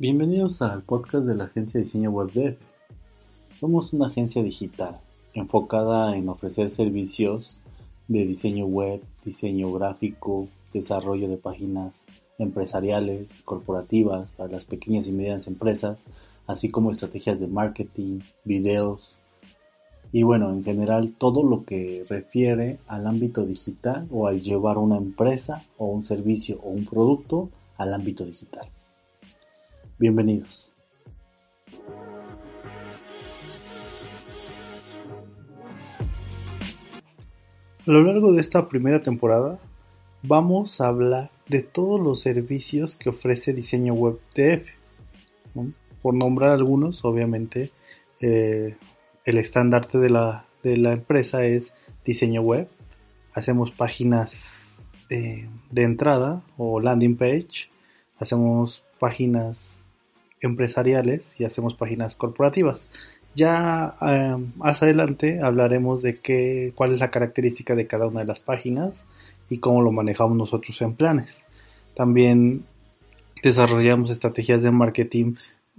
Bienvenidos al podcast de la agencia de diseño web Dev. Somos una agencia digital enfocada en ofrecer servicios de diseño web, diseño gráfico, desarrollo de páginas empresariales, corporativas para las pequeñas y medianas empresas, así como estrategias de marketing, videos y bueno, en general todo lo que refiere al ámbito digital o al llevar una empresa o un servicio o un producto al ámbito digital. Bienvenidos. A lo largo de esta primera temporada vamos a hablar de todos los servicios que ofrece Diseño Web DF. Por nombrar algunos, obviamente, eh, el estandarte de la, de la, empresa es diseño web. Hacemos páginas eh, de entrada o landing page. Hacemos páginas empresariales y hacemos páginas corporativas. Ya em, más adelante hablaremos de qué, cuál es la característica de cada una de las páginas y cómo lo manejamos nosotros en planes. También desarrollamos estrategias de marketing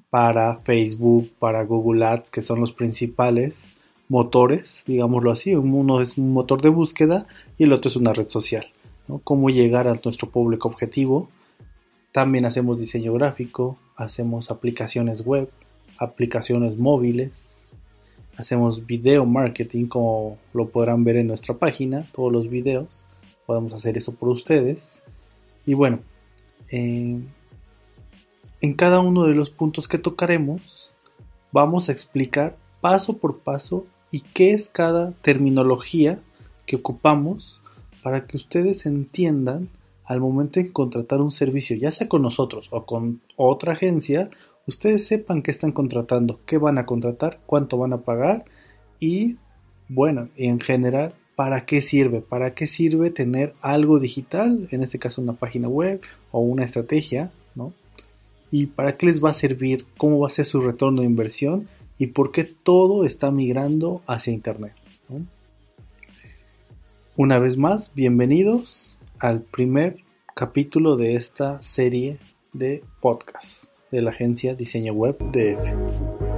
para Facebook, para Google Ads, que son los principales motores, digámoslo así. Uno es un motor de búsqueda y el otro es una red social. Cómo llegar a nuestro público objetivo también hacemos diseño gráfico, hacemos aplicaciones web, aplicaciones móviles, hacemos video marketing como lo podrán ver en nuestra página, todos los videos, podemos hacer eso por ustedes. Y bueno, eh, en cada uno de los puntos que tocaremos, vamos a explicar paso por paso y qué es cada terminología que ocupamos para que ustedes entiendan al momento de contratar un servicio, ya sea con nosotros o con otra agencia, ustedes sepan qué están contratando, qué van a contratar, cuánto van a pagar y, bueno, en general, para qué sirve, para qué sirve tener algo digital, en este caso una página web o una estrategia, ¿no? Y para qué les va a servir, cómo va a ser su retorno de inversión y por qué todo está migrando hacia Internet. Una vez más, bienvenidos al primer capítulo de esta serie de podcast de la agencia Diseño Web DF.